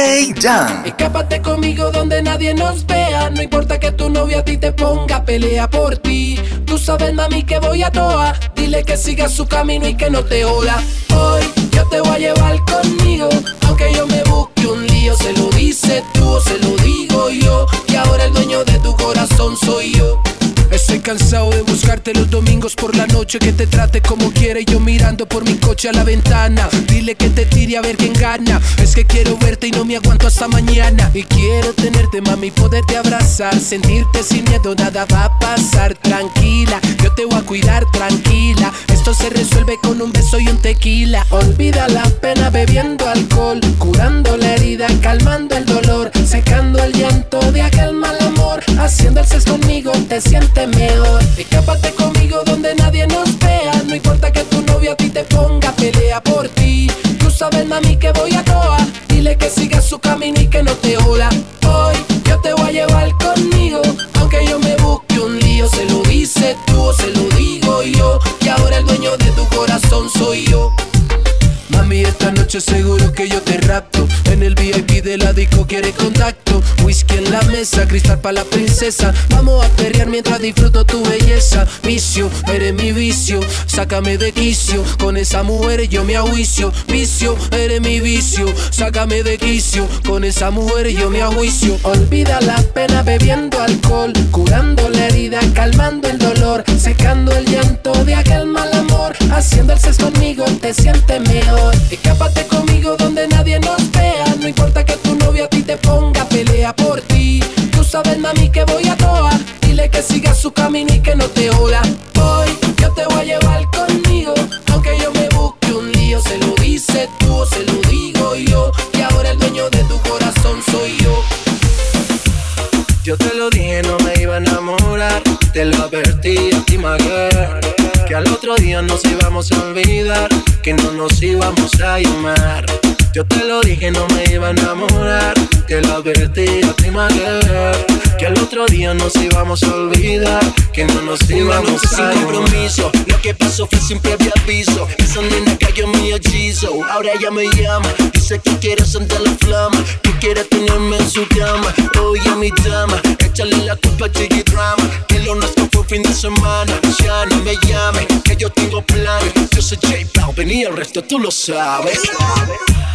Escápate conmigo donde nadie nos vea. No importa que tu novia a ti te ponga, pelea por ti. Tú sabes, mami, que voy a toa. Dile que siga su camino y que no te joda. Hoy yo te voy a llevar conmigo. Aunque yo me busque un lío, se lo dice tú o se lo digo yo. Y ahora el dueño de tu corazón soy yo. Cansado de buscarte los domingos por la noche Que te trate como quiere yo mirando por mi coche a la ventana. Dile que te tire a ver quién gana. Es que quiero verte y no me aguanto hasta mañana. Y quiero tenerte mami, poderte abrazar. Sentirte sin miedo, nada va a pasar. Tranquila, yo te voy a cuidar tranquila. Esto se resuelve con un beso y un tequila. Olvida la pena bebiendo alcohol Curando la herida, calmando el dolor Secando el llanto de aquel mal amor. Haciendo el sexo conmigo te sientes mejor. Escápate conmigo donde nadie nos vea. No importa que tu novio a ti te ponga, pelea por ti. Tú sabes, mami, que voy a toa. Dile que siga su camino y que no te joda. Hoy yo te voy a llevar conmigo. Aunque yo me busque un lío, se lo dice tú o se lo digo yo. Y ahora el dueño de tu corazón soy yo. Mami, esta noche seguro que yo te rapto. En el VIP de la disco quiere contacto. Whisky en la mesa, cristal para la princesa. Vamos a perrear mientras disfruto tu belleza. Vicio, eres mi vicio. Sácame de quicio. Con esa mujer yo me ajuicio. Vicio, eres mi vicio. Sácame de quicio. Con esa mujer yo me ajuicio. Olvida la pena bebiendo alcohol. Curando la herida, calmando el dolor. Secando el llanto de aquel mal amor. Haciendo el sexo conmigo te sientes mejor. Escápate conmigo donde nadie nos vea. No importa que tu novio a ti te ponga, pelea por ti. Tú sabes, mami, que voy a toa. Dile que siga su camino y que no te joda. Hoy yo te voy a llevar conmigo. Aunque yo me busque un lío, se lo dice tú o se lo digo yo. Y ahora el dueño de tu corazón soy yo. Yo te lo dije, no me iba a enamorar. Te lo advertí a ti, my girl, Que al otro día nos íbamos a olvidar. Que no nos íbamos a llamar. Yo te lo dije, no me iba a enamorar. Te lo advertí a ti, girl, Que al otro día nos íbamos a olvidar. Que no nos íbamos a sin compromiso. Lo que pasó fue sin previo aviso. Esa nena cayó en mi hechizo. Ahora ella me llama. Dice que quiere sentir la flama. Que quiere tenerme en su cama. Oye, mi dama. Échale la culpa a Jiggy Drama. Que lo nuestro fue fin de semana. Ya no me llame. Que yo tengo planes. Yo soy J Balvin y el resto tú lo sabes.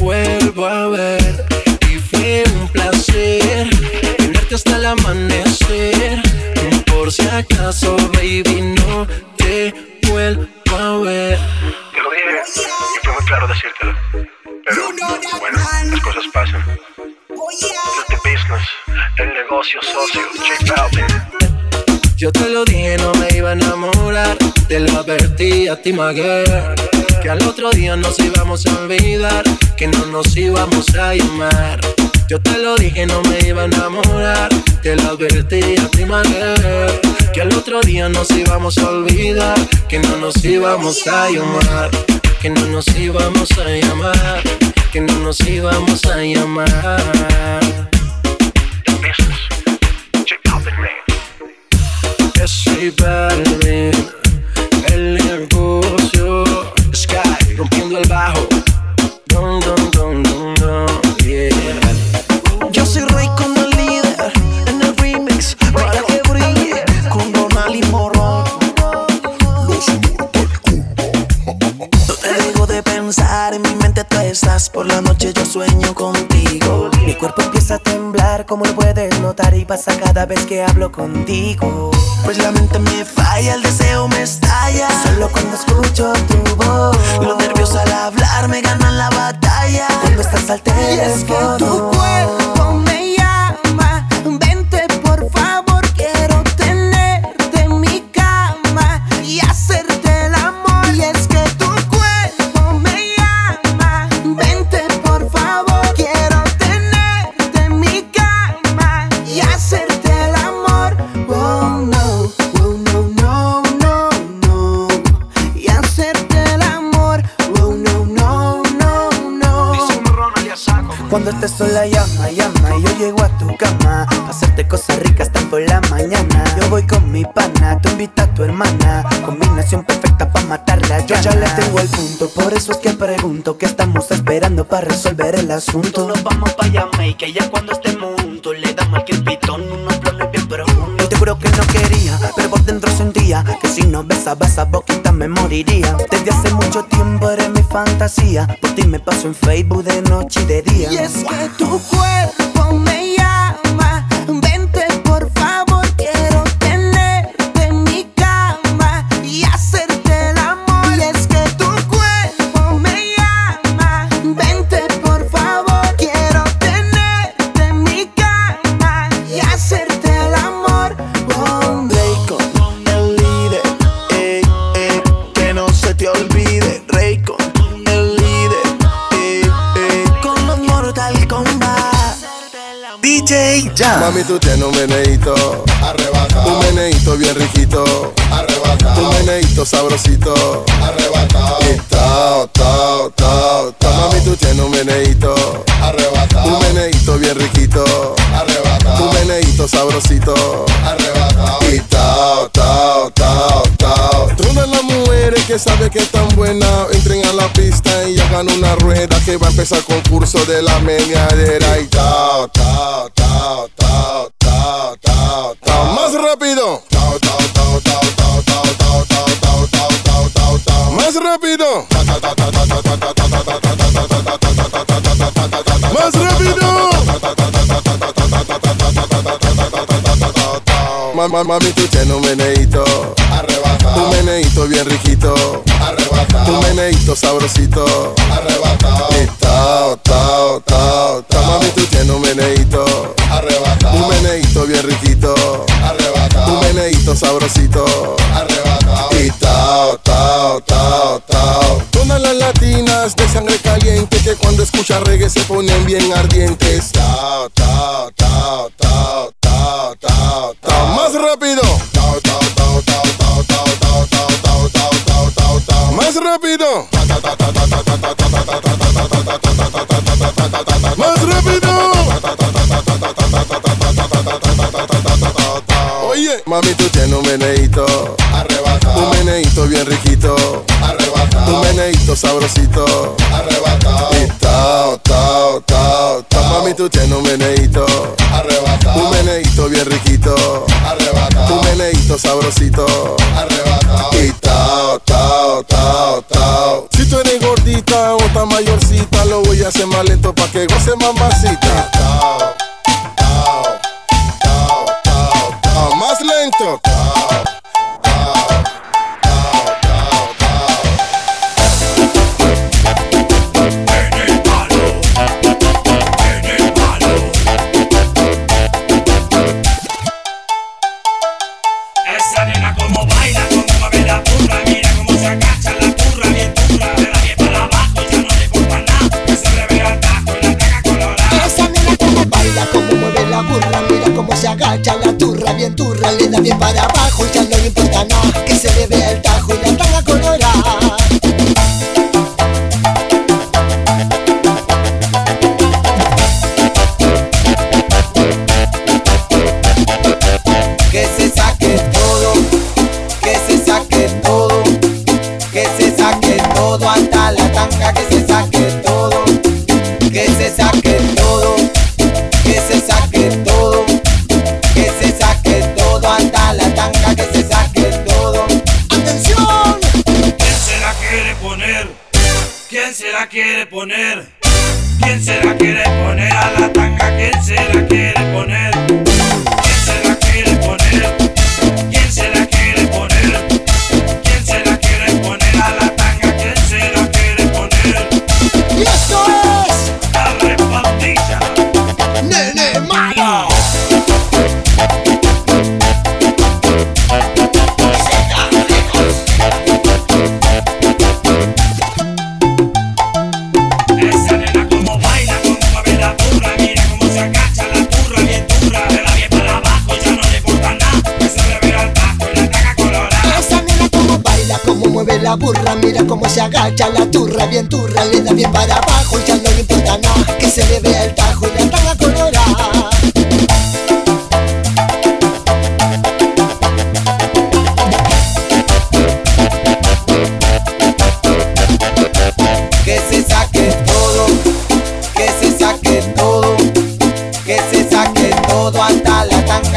vuelvo a ver. Y fue un placer tenerte hasta el amanecer. Por si acaso, baby, no te vuelvo a ver. Te lo dije y fue muy claro decírtelo. Pero bueno, las cosas pasan. The business, el negocio socio, J Balvin. Yo te lo dije, no me iba a enamorar. Te lo advertí a ti, my girl, Que al otro día nos íbamos a olvidar. Que no nos íbamos a llamar. Yo te lo dije, no me iba a enamorar. Te lo advertí a ti, Que al otro día nos íbamos a olvidar. Que no nos íbamos a llamar. Que no nos íbamos a llamar. Que no nos íbamos a llamar. El negocio, rompiendo el bajo, don, don, don, yeah. Yo soy rey con el líder en el remix para que brille con Donald y Morón. No te dejo de pensar, en mi mente tú estás. Por la noche yo sueño contigo. Mi cuerpo empieza a temblar, como lo puedes notar, y pasa cada vez que hablo contigo. Pues la mente me falla, el deseo me estalla. Solo cuando escucho tu voz. Los nervios al hablar me ganan la batalla. Cuando estás al teléfono. Y es que tu cuerpo invita a tu hermana. Combinación perfecta para matarla. Yo ya le tengo el punto, por eso es que pregunto qué estamos esperando para resolver el asunto. Nos vamos pa' que ya cuando estemos juntos le damos al pitón unos planes bien profundos. Yo te juro que no quería, pero por dentro sentía que si no besaba esa boquita me moriría. Desde hace mucho tiempo eres mi fantasía, por ti me paso en Facebook de noche y de día. Y es que tu cuerpo me Mami, tú tienes un meneíto, Arrebatado, un meneíto bien riquito, un arrebatado, meneíto sabrosito. arrebatado, Y tao, tao, tao, tao. Mami, tú tienes un meneíto, arrebatado, un meneíto bien riquito, un arrebatado, meneíto sabrosito. arrebatado. Y tao, tao, tao, tao. Mujeres que saben que están buenas entren a la pista y hagan una rueda que va a empezar concurso de la meneadera. Y tao, tao, tao, tao, tao, tao, tao. Más rápido, Tao, tao, Mamá, mami, tú tienes un meneíto, un Arrebatado, meneíto bien riquito, un arrebatado, meneíto sabrosito. arrebatado, Y tao, tao, tao, tao. Mami, tú tienes un meneíto, un arrebatado, meneíto bien riquito, un arrebatado, meneíto sabrosito. arrebatado. Y tao, tao, tao, tao. Todas las latinas de sangre caliente que cuando escuchan reggae se ponen bien ardientes. Tao, tao, tao, tao, tao, tao. Más rápido. Más rápido. Más rápido. Mami, tú tienes un meneíto, un Arrebatado, meneíto bien riquito, un arrebatado, meneíto sabrosito. arrebatado, Y tao, tao, tao, tao. Mami, tú tienes un meneíto, un arrebatado, meneíto bien riquito, un arrebatado, meneíto sabrosito. arrebatado. Y tao, tao, tao, tao. Si tú eres gordita o tan mayorcita, lo voy a hacer más lento pa' que goce mamacita. Tao, Então, tchau. Agacha la turra, bien turra, le bien para abajo y ya no le importa nada,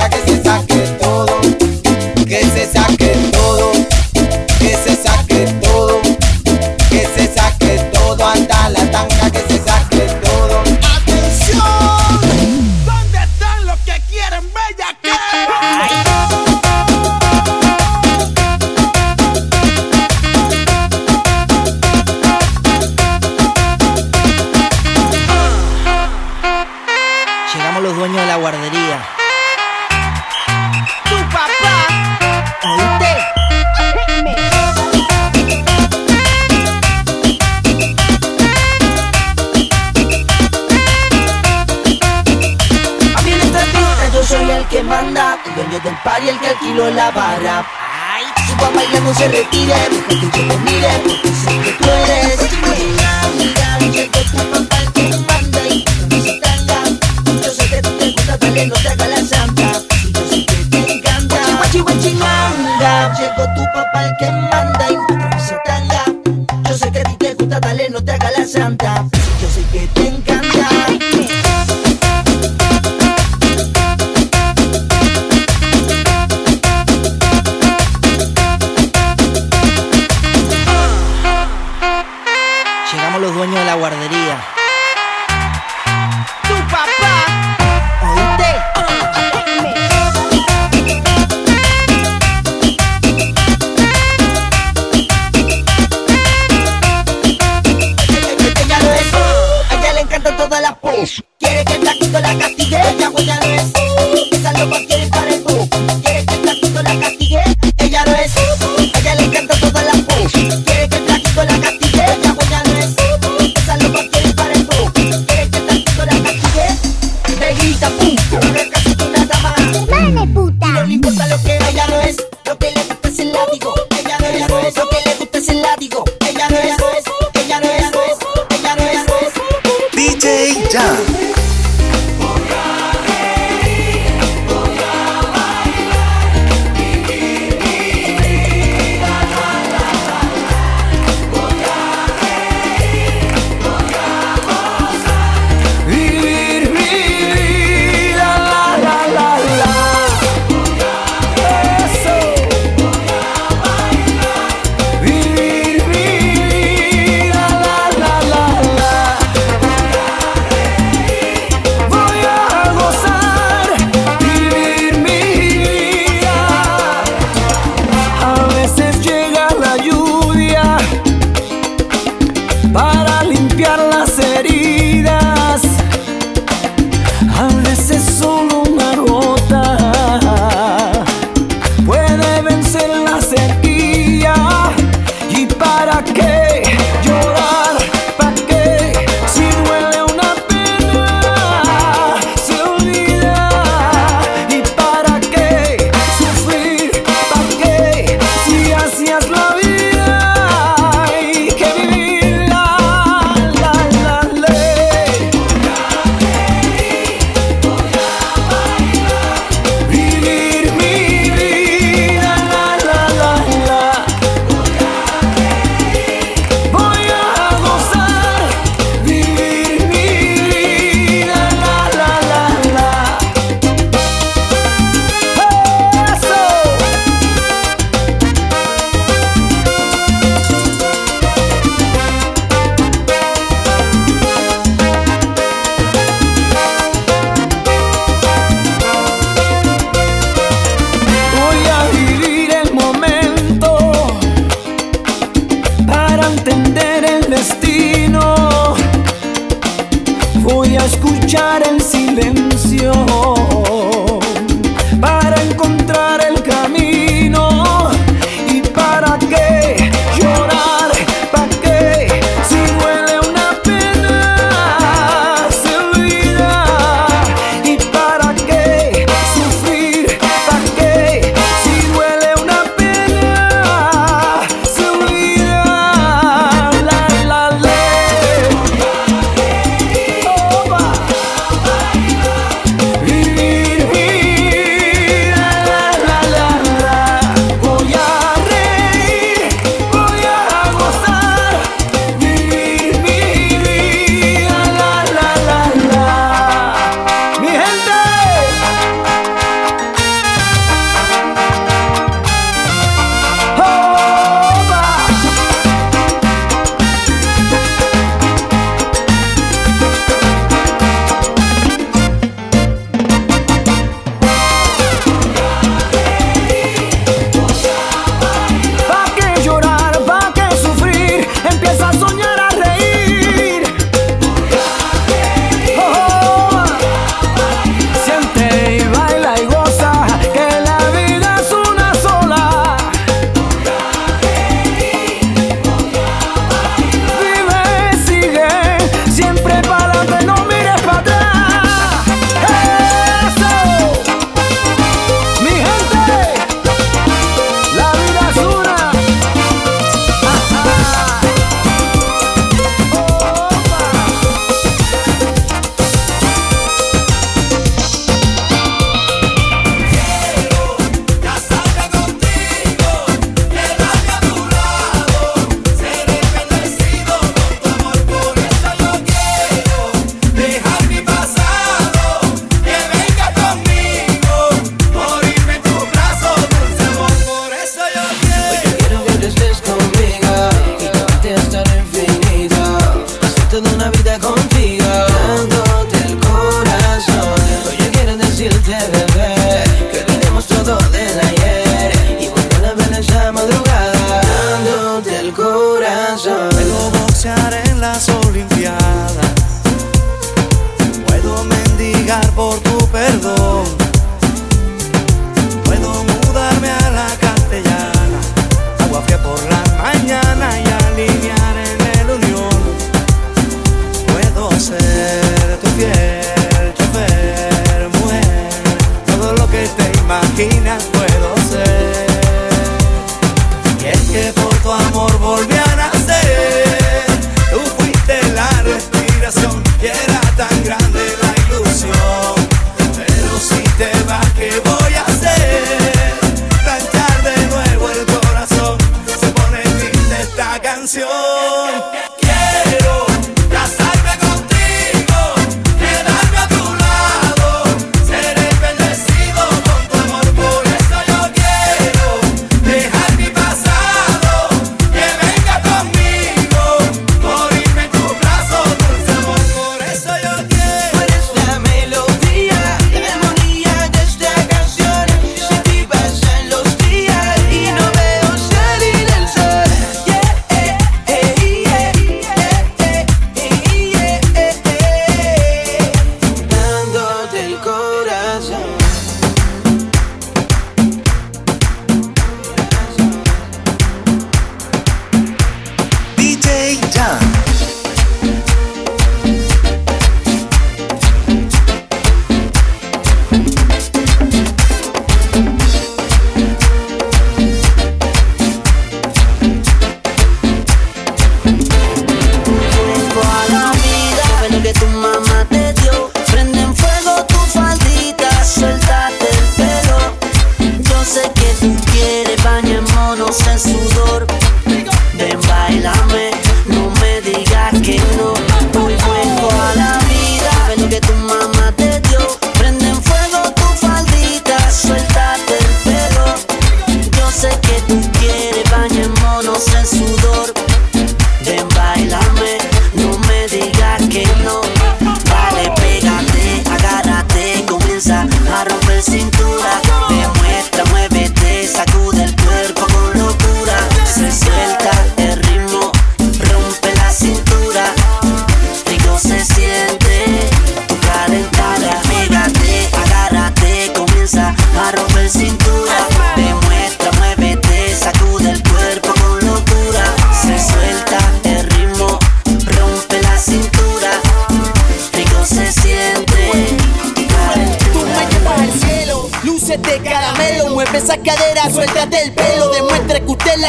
que sientas que que yo te mire,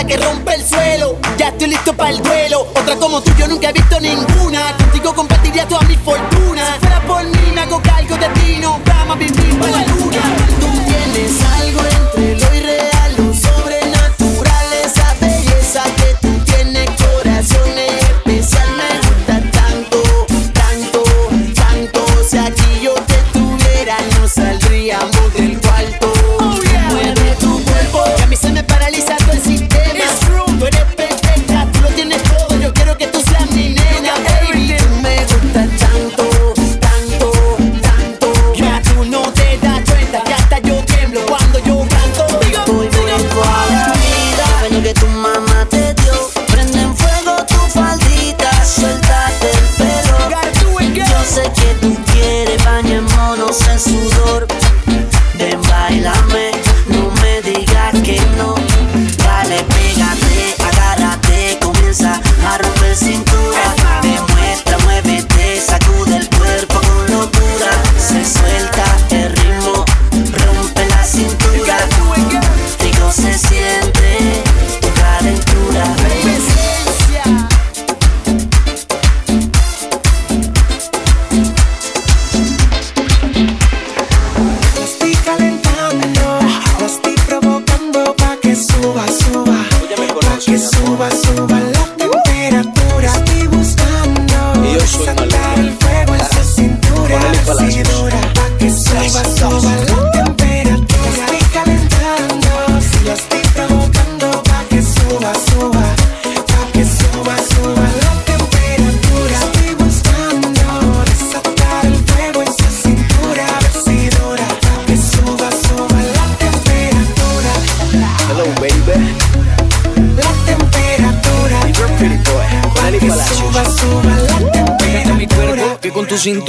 que rompe el suelo. Ya estoy listo para el duelo. Otra como tú yo nunca he visto ninguna. Contigo compartiría toda mi fortuna. Si fuera por mí me hago cargo de ti, no vamos a vivir.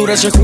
that's your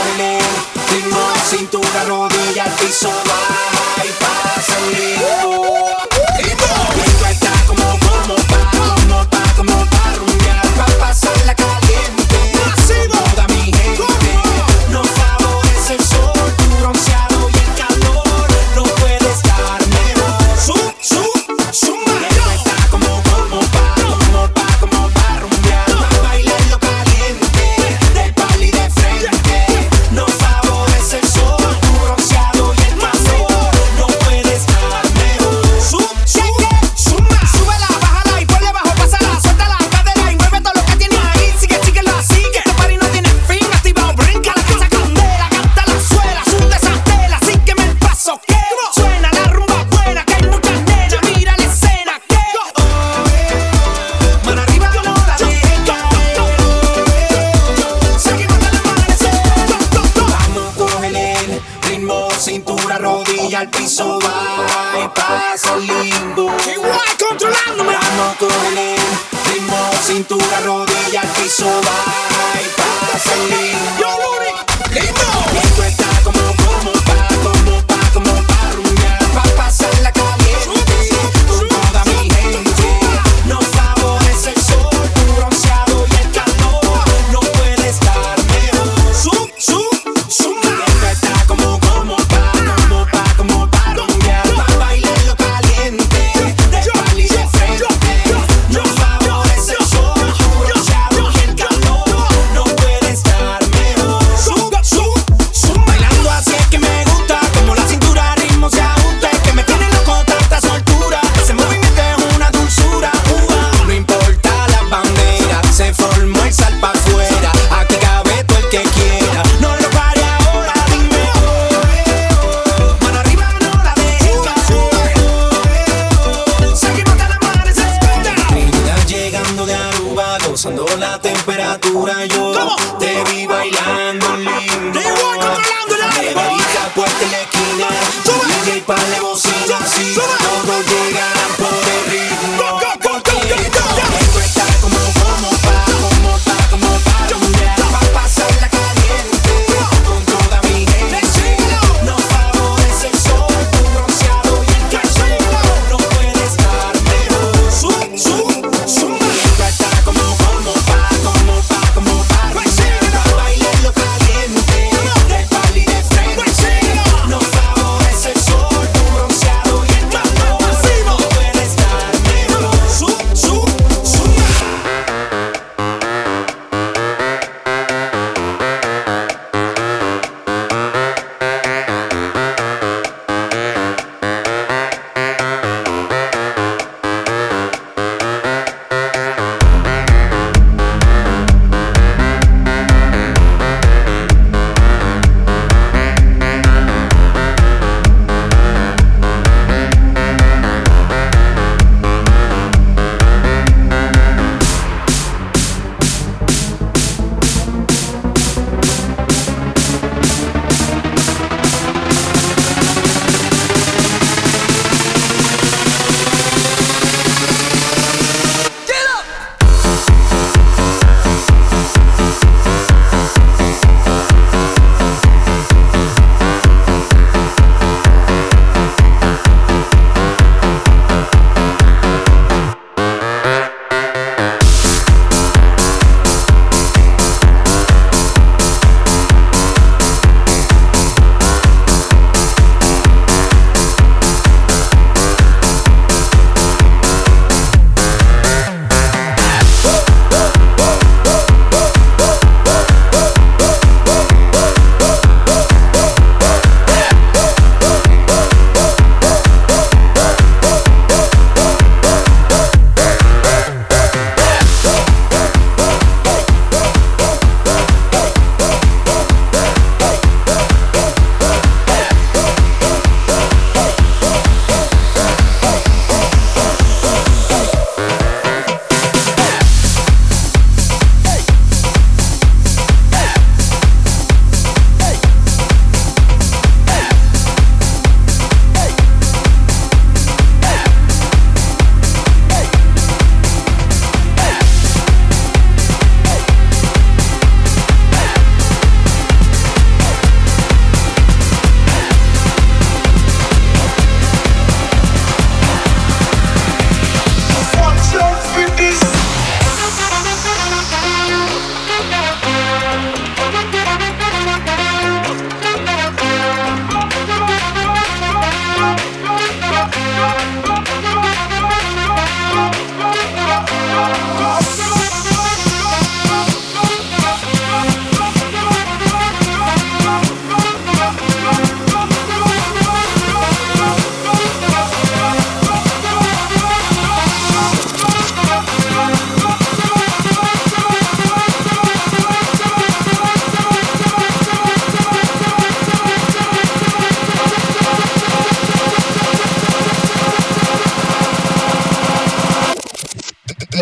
poner Ritmo, cintura, rodilla, al piso, baja y pasa el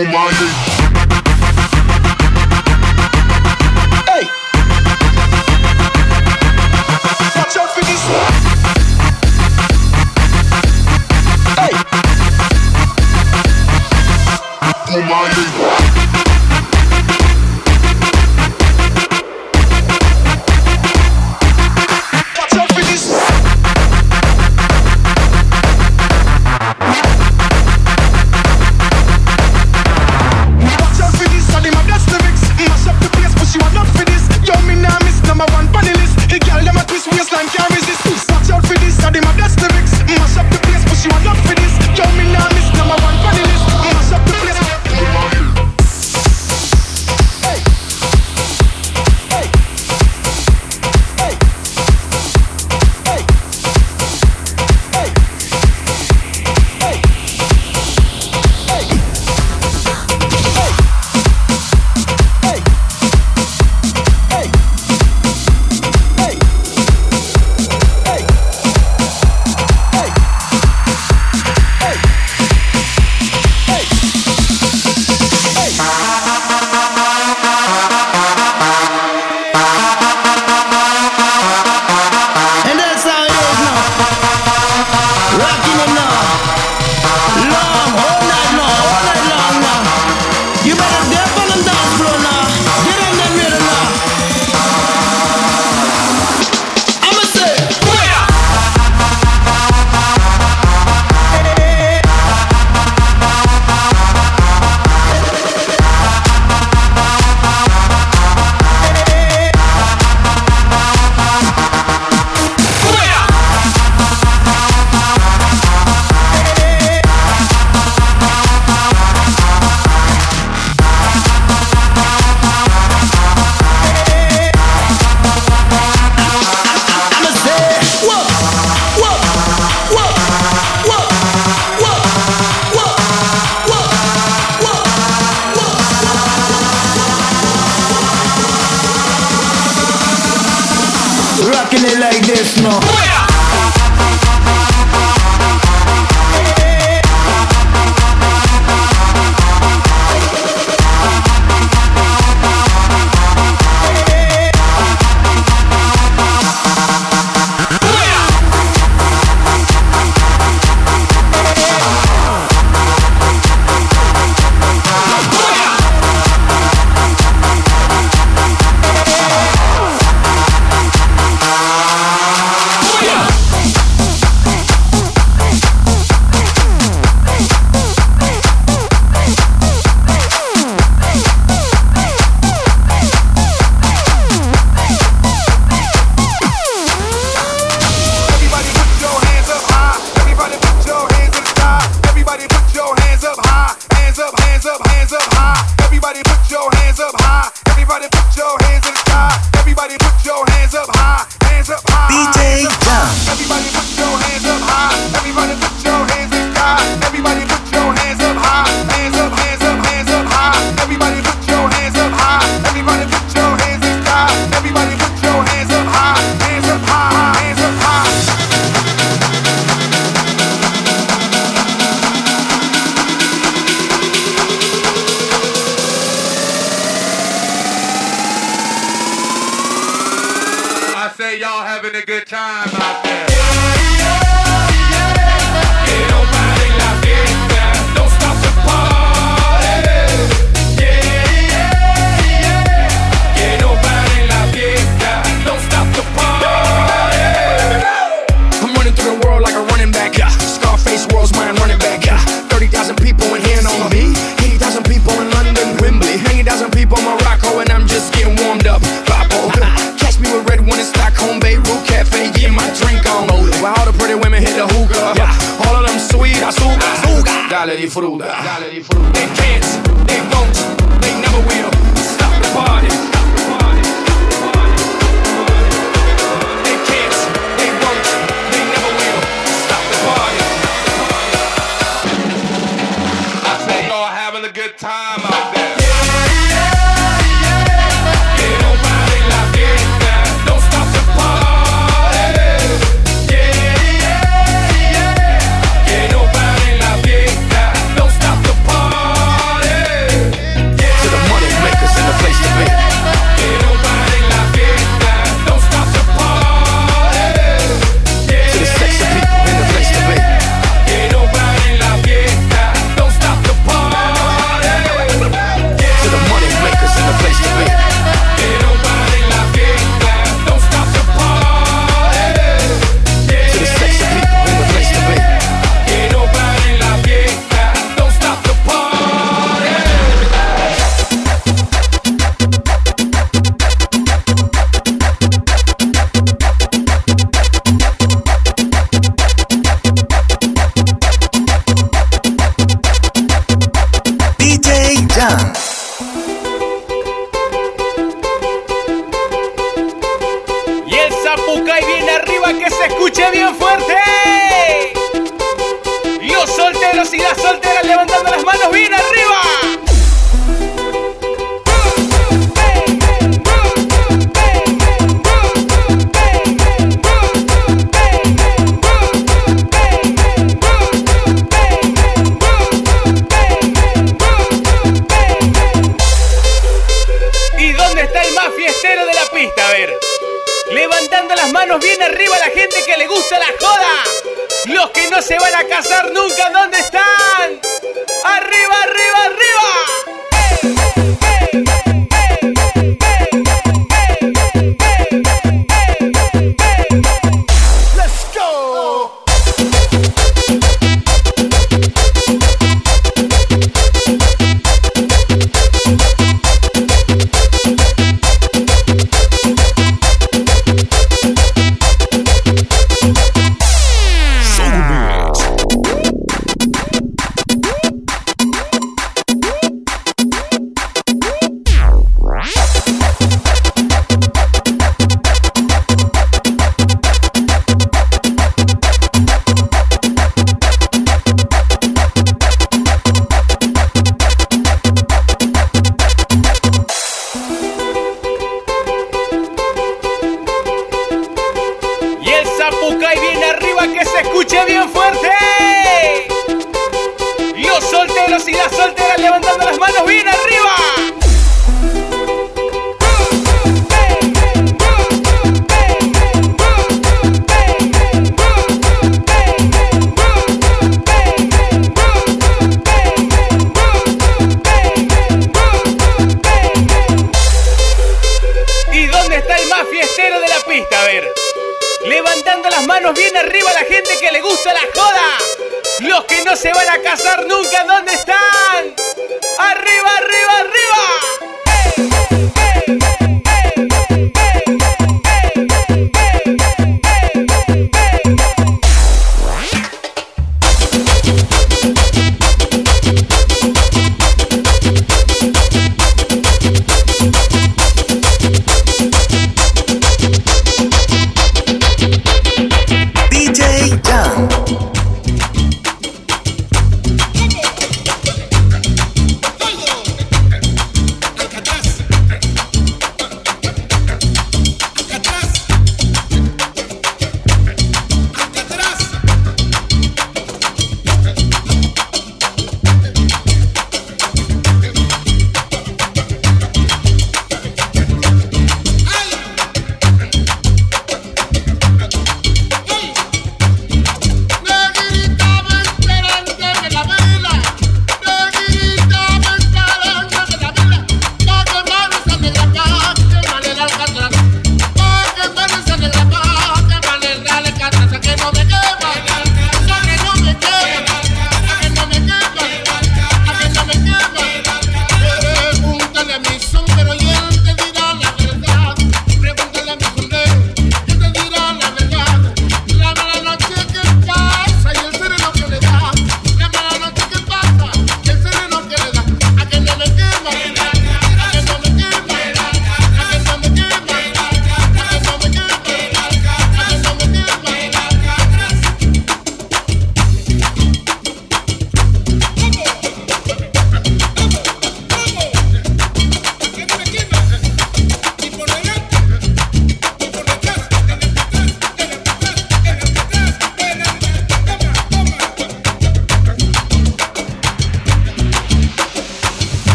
equal minded.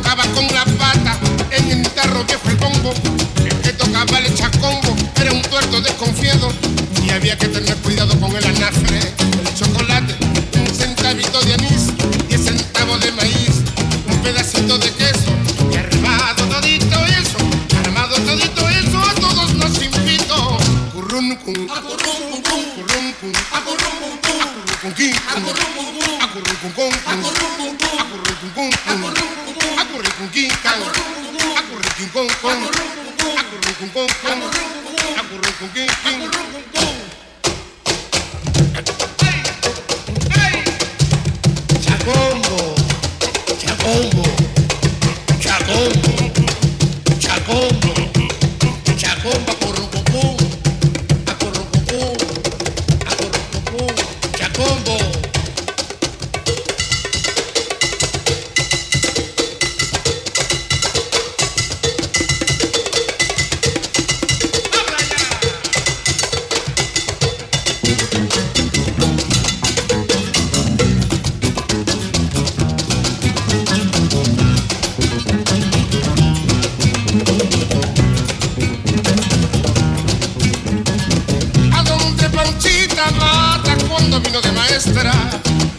tocaba con la pata, en el tarro viejo el bombo, el que tocaba el chacombo, era un tuerto desconfiado y había que tener cuidado con el anafre.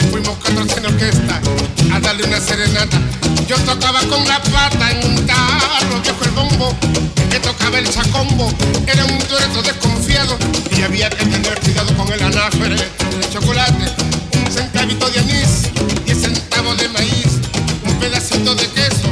Fuimos 14 en orquesta a darle una serenata. Yo tocaba con la pata en un tarro viejo el bombo, que tocaba el chacombo. Era un dueto desconfiado y había que tener cuidado con el anáfere de chocolate. Un centavito de anís, diez centavos de maíz, un pedacito de queso.